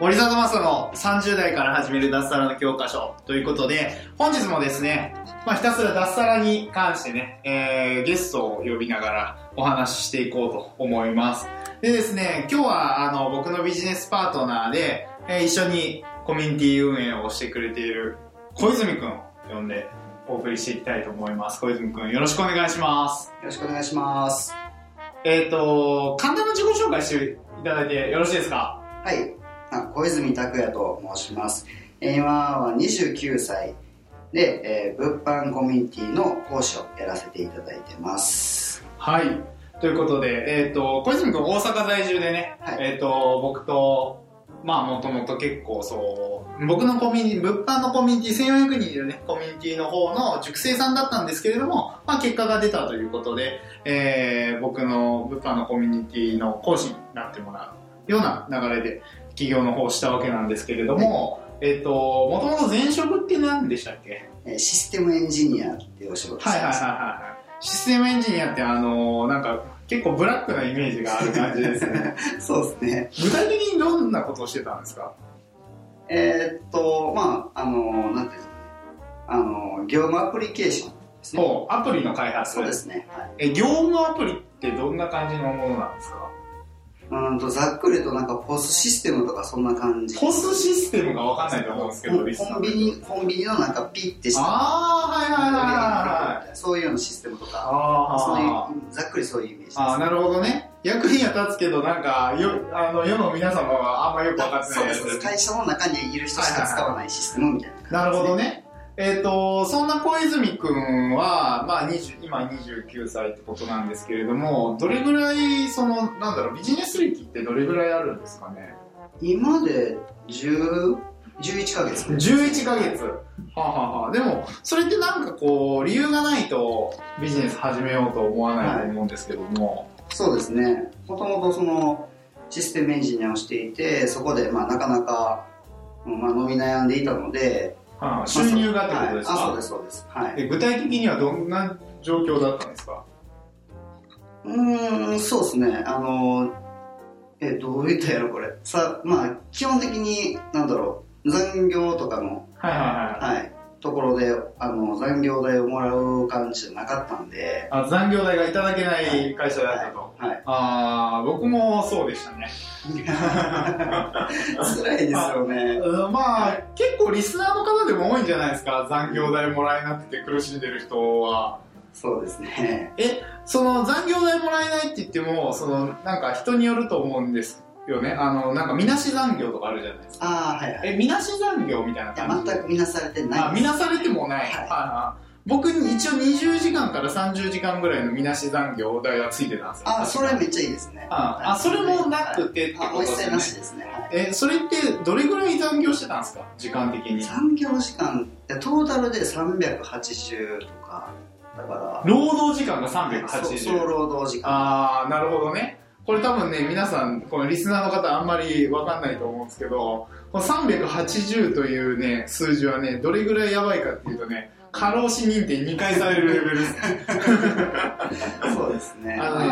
森里正の30代から始める脱サラの教科書ということで、本日もですね、まあ、ひたすら脱サラに関してね、えー、ゲストを呼びながらお話ししていこうと思います。でですね、今日はあの僕のビジネスパートナーで、えー、一緒にコミュニティ運営をしてくれている小泉くんを呼んでお送りしていきたいと思います。小泉くんよろしくお願いします。よろしくお願いします。えっ、ー、と、簡単な自己紹介していただいてよろしいですか？はい。小泉拓也と申します。今は29歳で、えー、物販コミュニティの講師をやらせていただいてます。はい。ということで、えっ、ー、と、小泉君大阪在住でね、はい、えっ、ー、と、僕と、まあもともと結構そう、僕のコミュニティ、物販のコミュニティ、1400人いるね、コミュニティの方の塾生さんだったんですけれども、まあ結果が出たということで、えー、僕の物販のコミュニティの講師になってもらうような流れで、企業の方をしたわけなんですけれども、はい、えっ、ー、と、もともと前職って何でしたっけ？システムエンジニアっていうお仕事はいはいはいはい。システムエンジニアってあのなんか結構ブラックなイメージがある感じですね。そうですね。具体的にどんなことをしてたんですか？えー、っと、まあ、あの、なんていうんですかね。あの、業務アプリケーションですね。アプリの開発そうですね。はい、え、業務アプリってどんな感じのものなんですか？うんとざっくりとなんかポスシステムとかそんな感じ。ポスシステムが分かんないと思うんですけどコンビニコンビニのなんかピッてしたああはいはいはいはいそういうようなシステムとか。あそういうざっくりそういうイメージです、ああなるほどね。役には立つけどなんかよあの世の皆様はあんまよく分かってないそうです。会社の中にいる人しか使わないシステムみたいななるほどねえっ、ー、と、そんな小泉くんは、まあ、今29歳ってことなんですけれども、どれぐらい、その、なんだろう、ビジネス歴ってどれぐらいあるんですかね？今で10、11ヶ月。11ヶ月。はあ、ははあ、でも、それってなんかこう、理由がないとビジネス始めようと思わないと思うんですけども。はい、そうですね。もともとその、システムエンジニアをしていて、そこでまあなかなか、まあ、伸び悩んでいたので、収入がってことですか、はい、あそうですそうです、はい、具体的にはどんな状況だったんですか？うんそうですね。あのえどう言ったやろこれ。さまあ基本的になんだろう。残業とかの。はいはいはい、はい、ところであの残業代をもらう感じじゃなかったんで。あ残業代がいただけない会社だったと、はい、はい、ああ僕もそうでしたね。辛いですよね、まあ結構リスナーの方でも多いんじゃないですか。残業代もらえなくて苦しんでる人は。そうですね。えその残業代もらえないって言ってもそのなんか人によると思うんですよね。あの、なんか、みなし残業とかあるじゃないですか。ああ、はいはい。え、みなし残業みたいな感じ？全くみなされてない。あ、みなされてもない。はい。はい、僕に一応20時間から30時間ぐらいのみなし残業代がついてたんですよ。あ、それめっちゃいいですね。あ、あそれもなくてってことですね。なしですね。え、それってどれぐらい残業してたんですか？時間的に。残業時間、トータルで380とか。だから。労働時間が380。そう、労働時間。ああ、なるほどね。これ多分ね、皆さん、このリスナーの方あんまりわかんないと思うんですけど、この380というね、数字はね、どれぐらいやばいかっていうとね、過労死認定2回されるレベルです。そうですね。あのね、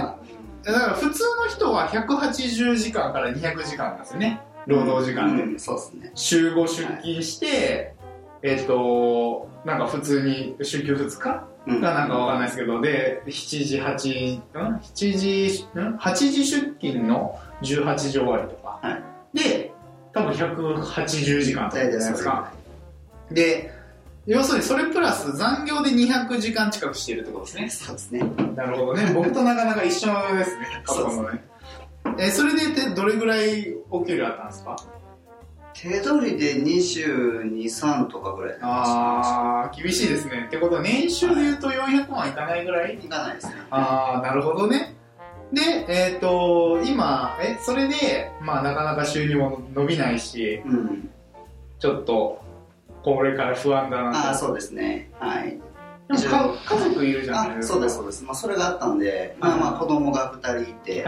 だから普通の人は180時間から200時間なんですよね。労働時間で。うん、そうですね。週5出勤して、はい、えっ、と、なんか普通に週休2日？がなんかわかんないですけど、で、7時、8時、ん ?7 時、ん ?8 時出勤の18時終わりとか。はい、で、多分180時間とかじゃないですか。で、要するにそれプラス残業で200時間近くしているってことですね。そうですね。なるほどね。僕となかなか一緒ですね。そうですね。え、それでどれぐらいお給料あったんですか？手取りで22、3とかぐらいああ、厳しいですね。ってことは年収で言うと400万いかないぐらい？いかないですね。ああ、なるほどね。で、えっ、と、今、え、それで、まあなかなか収入も伸びないし、うん。ちょっと、これから不安だなとああ、そうですね。はい。でもか家族いるじゃないあですか。そうですそうです、まあ、それがあったんで、まあ、まあ子供が2人いて、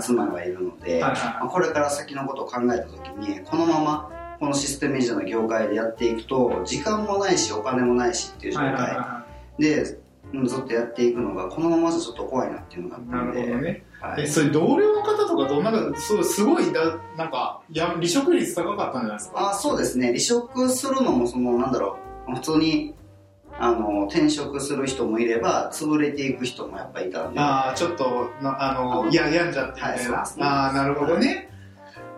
妻がいるので、まあ、これから先のことを考えた時にこのままこのシステム維持の業界でやっていくと時間もないしお金もないしっていう状態。はでうんずっとやっていくのがこのままじゃちょっと怖いなっていうのがあっい。なるたんで。ほどね。え、はい、それ同僚の方とかどんなか、そうすごいだ、なんか、や離職率高かったんじゃないですか？あそうですね。離職するのもそのなんだろう普通にあの転職する人もいれば潰れていく人もやっぱいたんでああ、ちょっと、なあの、や、病んじゃってみたいな。はいねああ、なるほどね。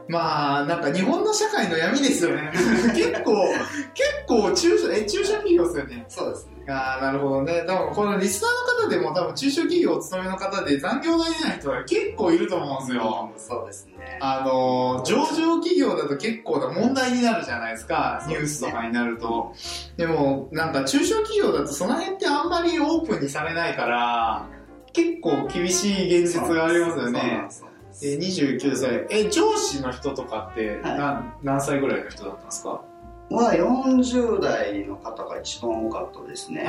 まあ、なんか日本の社会の闇ですよね。結構、結構中小、え、中小企業ですよね。そうですねああ、なるほどね。多分このリスナーの方でも多分中小企業お勤めの方で残業が出ない人が結構いると思うんですよ。そうですねあの、上場企業だと結構な問題になるじゃないですか、ニュースとかになると。でも、なんか中小企業だとその辺ってあんまりオープンにされないから、結構厳しい現実がありますよねそうなんですえ29歳。え、上司の人とかってはい。何,、何歳ぐらいの人だったんですか？は40代の方が一番多かったですね、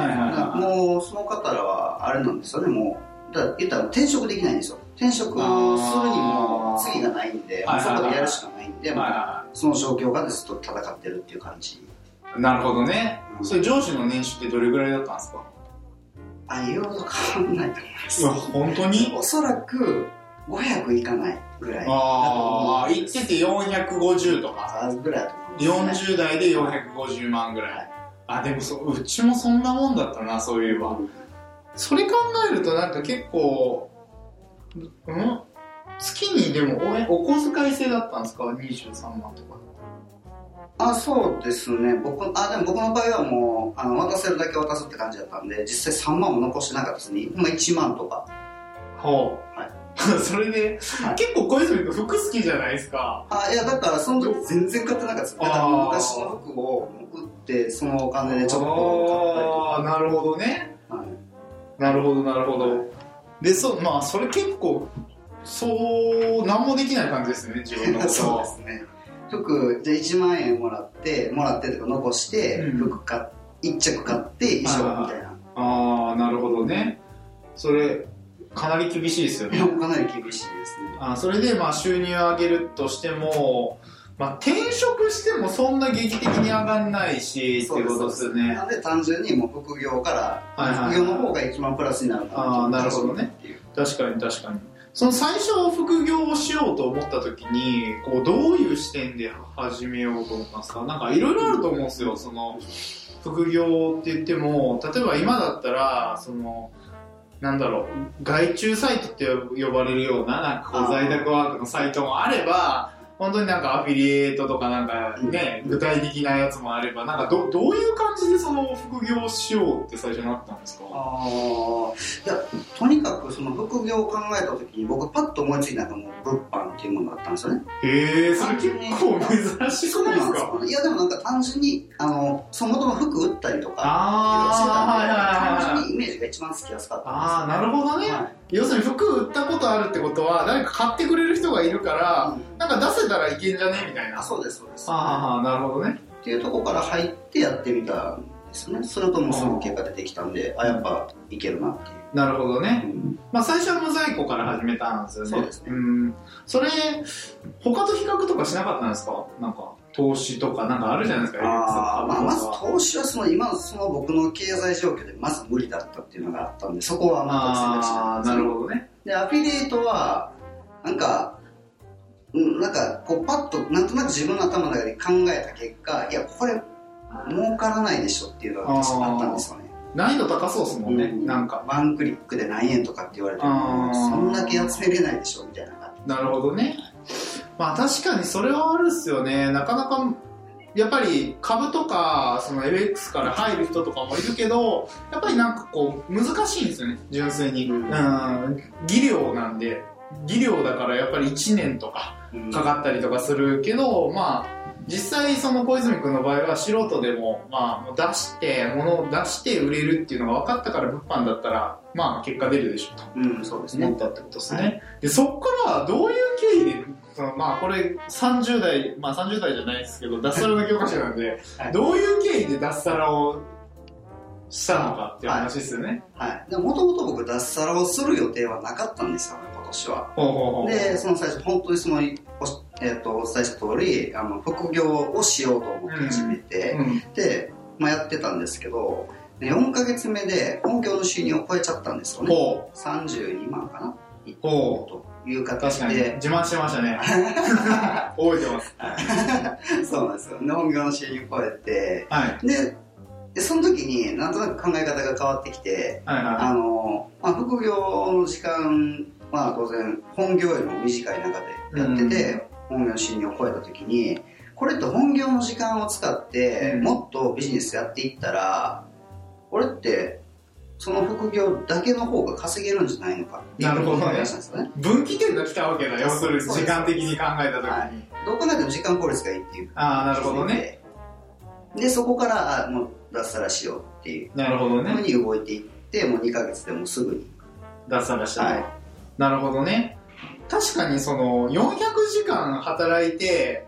もうその方らはあれなんですよね。もうだ言ったら転職できないんですよ。転職するにも次がないんでそこでやるしかないんで、はいはその状況がずっと戦ってるっていう感じ。なるほどね。うん。それ上司の年収ってどれぐらいだったんですか？あ言うほど変わんないと思います。うわ、本当に？おそらく500いかないぐらいああ、言ってて450とか。あぐらいだと思います、ね、40代で450万ぐらい。あ、でもそう、うちもそんなもんだったな、そういえば。それ考えるとなんか結構、うん？月にでもおお小遣い制だったんですか ?23 万とか。あそうですね僕あでも僕の場合はもうあの渡せるだけ渡すって感じだったんで実際3万も残してなかったですね、まあ、1万とかほう。はい それで、はい結構小泉君服好きじゃないですか。あいやだからその時全然買ってなかったですだか昔の服を売ってそのお金でちょっと買ったりとああ、なるほどね。か、はいなるほど、なるほど。で、そう、まあ、それ結構、そう、なんもできない感じですよね、自分のこと そうはですね服じゃあ1万円もらってもらってとか残して、うん服買っ1着買って衣装みたいな、ああ、なるほどね。それ、かなり厳しいですよね。かなり厳しいですねあそれで、まあ、収入を上げるとしても、まあ、転職してもそんな劇的に上がんないし、っていうことですよね。なんで単純にもう副業から、副業の方が一番プラスになるあーなるほどね確かに確かに。その最初副業をしようと思った時に、こう、どういう視点で始めようと思ったんですか？なんかいろいろあると思うんですよ。その、副業って言っても、例えば今だったら、その、なんだろう、外注サイトって呼ばれるような、なんかこう在宅ワークのサイトもあれば、本当になんかアフィリエイトとかなんかね、うん。具体的なやつもあれば、なんかどどういう感じでその副業をしようって最初になったんですか？あー。いやとにかくその副業を考えた時に僕パッと思いついたのがもう物販っていうものだったんですよね。へえ、それ結構珍しくないですか？よ。いやでもなんか単純にあのそもとも服売ったりとかあー、はいはいはいはい。単純にイメージが一番つきやすかったんですああ、なるほどね。はい要するに服売ったことあるってことは、誰か買ってくれる人がいるから、うんなんか出せたらいけんじゃね？みたいな。あそうですそうですああ、なるほどね。っていうところから入ってやってみたんですねそれともすぐ結果出てきたんであやっぱいけるなっていうなるほどね。うんまあ最初は無在庫から始めたんですよね。そうですねん。それ、他と比較とかしなかったんですか？なんか、投資とかなんかあるじゃないですか、あーまあ、まず投資はその今のその僕の経済状況でまず無理だったっていうのがあったんでそこはまた選択肢ああ、ななるほどね。でアフィリエイトはなんかうんなんかこうパッとなんとなく自分の頭の中で考えた結果いやこれ儲からないでしょっていうのが確かあったんですよね難易度高そうですもんね。うんなんか。ワンクリックで何円とかって言われてあもーそんだけ集めれないでしょみたいな感なるほどね。まあ確かにそれはあるっすよね。なかなか、やっぱり株とか、その FX から入る人とかもいるけど、やっぱりなんかこう、難しいんですよね、純粋に。ううんん。技量なんで、技量だからやっぱり1年とかじ、かかったりとかするけど、まあ、実際その小泉君の場合は素人でも、まあ、出して、物を出して売れるっていうのが分かったから物販だったら、まあ結果出るでしょと。うん、そうですね。思ったってことですね。はで、そこからどういう経緯で、そのまあこれ30代、まあ30代じゃないですけど、脱サラの教科書なんで、はいどういう経緯で脱サラをしたのかっていう話ですよね。はい。でもともと僕、脱サラをする予定はなかったんですよ、今年は。ほうほうほう。で、その最初、本当にその、お,、えっとお伝えした通り、あの、副業をしようと思って始めて、うん、で、まあ、やってたんですけど、で4ヶ月目で本業の収入を超えちゃったんですよね。ほ32万かないうう。確形かに。で、自慢してましたね。覚えてます。そうなんですよ。で、本業の収入を超えて、はい。で、でその時になんとなく考え方が変わってきて、はいはあの、まあ、副業の時間は当然本業よりも短い中でやってて、本業の収入を超えた時にこれって本業の時間を使ってうんもっとビジネスやっていったらこれってその副業だけの方が稼げるんじゃないのかなるほどねねい。分岐点が来たわけだ。要するに時間的に考えたときに。はいどう考えても時間効率がいいっていうああ、なるほどね。でそこからあもう脱サラしようっていうなるほどふうね。に動いていってもう2ヶ月でもうすぐに脱サラしたのはいなるほどね。確かにその、400時間働いて、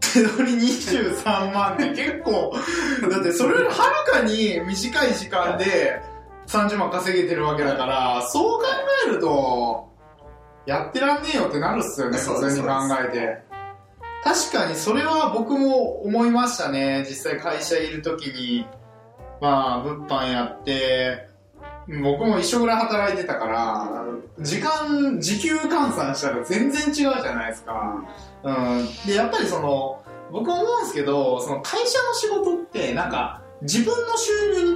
手取り23万って結構、だってそれよりはるかに短い時間で30万稼げてるわけだから、そう考えると、やってらんねえよってなるっすよね、普通に考えて。確かにそれは僕も思いましたね。実際会社いるときに、まあ、物販やって、僕も一緒ぐらい働いてたから、時間、時給換算したら全然違うじゃないですか。うん。で、やっぱりその、僕思うんですけど、その会社の仕事って、なんか、自分の収入に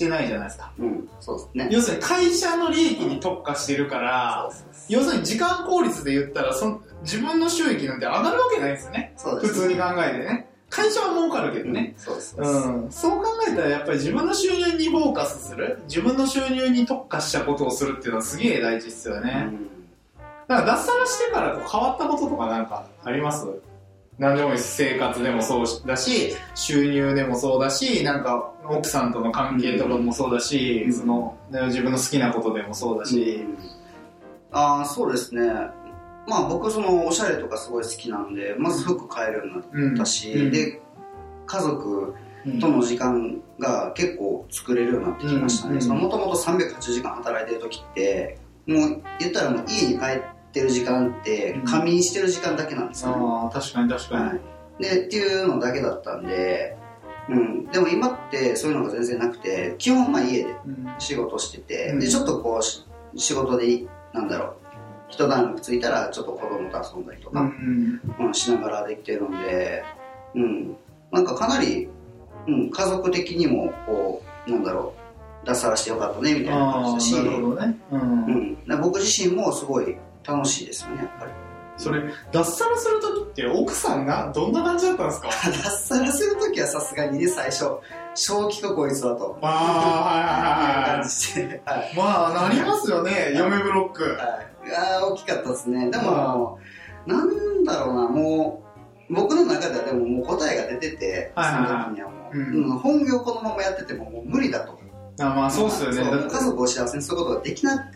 してないじゃないですか。うん。そうですね。要するに会社の利益に特化してるから、そうです要するに時間効率で言ったら、その自分の収益なんて上がるわけないですよね。そうです普通に考えてね。会社は儲かるけどね。そうですそうです。うん、そう考えたらやっぱり自分の収入にフォーカスする。自分の収入に特化したことをするっていうのはすげえ大事ですよね、だから脱サラしてからこう変わったこととかなんかあります？何でもいいです。生活でもそうだし収入でもそうだしなんか奥さんとの関係とかもそうだし、うんそのね自分の好きなことでもそうだし、ああそうですね。まあ僕そのおしゃれとかすごい好きなんでまず服買えるようになっうんたし、うん。で家族うんとの時間が結構作れるようになってきましたね、もともと308時間働いてる時ってもう言ったらもう家に帰ってる時間ってうん。仮眠してる時間だけなんですよ、ね。ああ確かに確かに、はい、でっていうのだけだったんで、うん、でも今ってそういうのが全然なくて基本まあ家でうん。仕事してて、うん。でちょっとこうし仕事でなんだろう一段落ついたらちょっと子供と遊んだりとか、うんうん。しながらできてるんで、うん、なんかかなり、うん、家族的にもこうなんだろう脱サラしてよかったねみたいな感じだし、ね、うん。僕自身もすごい楽しいですよねやっぱり。それ脱サラするときって奥さんがどんな感じだったんですか？脱サラするときはさすがにね最初正気かこいつはと。ああ、はいはいはい 感まあ、なりますよね、嫁ブロック。はい、あー大きかったですね。でもなんだろうなもう僕の中ではでももう答えが出てて、その時にはもう、うん。うん本業このままやっててももう無理だと。あまあ、そうっすよね。家族を幸せにすることができな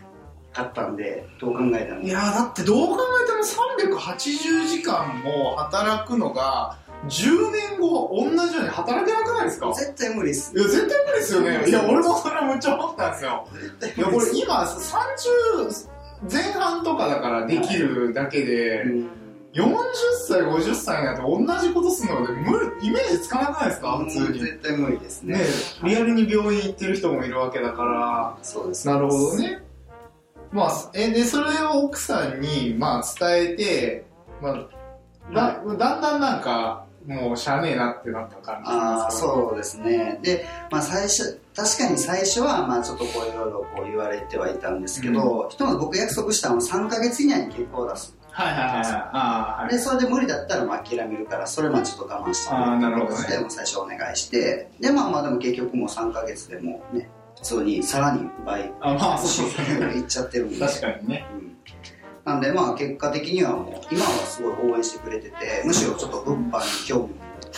かったんでどう考えても。いやだってどう考えても380時間も働くのが、10年後同じように働けなくないですか？絶対無理っす。いや、絶対無理ですよね。いや、俺もそれはむっちゃ思ったんですよ。いや、これ今、30前半とかだからできるだけで、うん。40歳、50歳になって同じことするので、無理、イメージつかなくないですか？普通に。絶対無理ですね。ねリアルに病院行ってる人もいるわけだから、そうです。なるほどね。まあ、え、で、それを奥さんに、まあ、伝えて、まあ、だ、だんだんなんか、もう、しゃあねえなってなった感じああなんですか？そうですね。で、まあ、最初確かに最初はまあちょっとこういろいろこう言われてはいたんですけど、ひとまず僕約束したのは3か月以内に結果を出す。はいはいはいはい。でそれで無理だったらまあ諦めるからそれまあちょっと我慢してあーなるほどね。でもう最初お願いしてでまあまあでも結局もう3か月でもうね普通にさらに倍。あまあ、そう。いっちゃってるんで。確かにね。うん。なんでまあ結果的にはもう今はすごい応援してくれててむしろちょっと物販に興味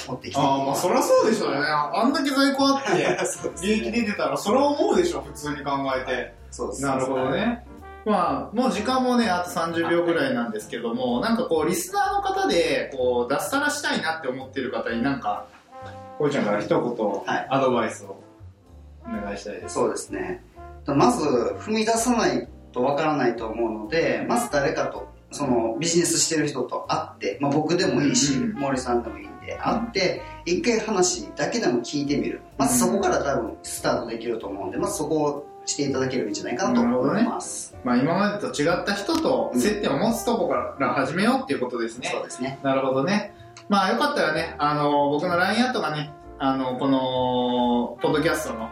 持ってきて。ああまあそりゃそうでしょうね。あんだけ在庫あって 利益出てたらそれは思うでしょ普通に考えて。そうですなるほどね。まあもう時間もねあと30秒ぐらいなんですけどもなんかこうリスナーの方でこう脱サラしたいなって思ってる方になんかこいちゃんから一言はい。アドバイスをお願いしたいです、そうですね。まず踏み出さないとわからないと思うのでまず誰かとそのビジネスしてる人と会って、まあ、僕でもいいし、うんうん。森さんでもいいんで会って一回話だけでも聞いてみる。まずそこから多分スタートできると思うんでまずそこをしていただければいいんじゃないかなと思います、まあ、今までと違った人と接点を持つとこから始めようっていうことですね、そうですね。なるほどね。まあよかったらね、あの、僕の LINE アットがね、あの、この、ポッドキャストの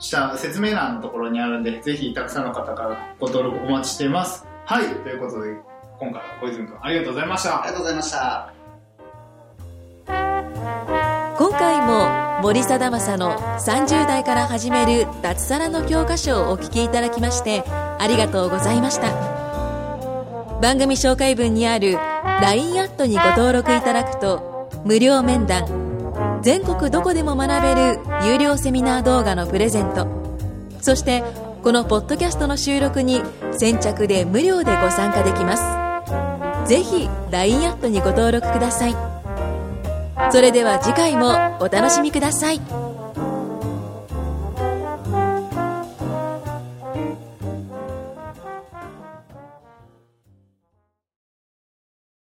下、説明欄のところにあるんで、ぜひたくさんの方からご登録お待ちしています。はい、ということで、今回は小泉君ありがとうございましたあり。がとうございました今回も森貞正の30代から始める脱サラの教科書をお聞きいただきましてありがとうございました番組紹介文にある LINE アットにご登録いただくと無料面談全国どこでも学べる有料セミナー動画のプレゼント。そしてこのポッドキャストの収録に先着で無料でご参加できます。ぜひ LINE アットにご登録ください。それでは次回もお楽しみください。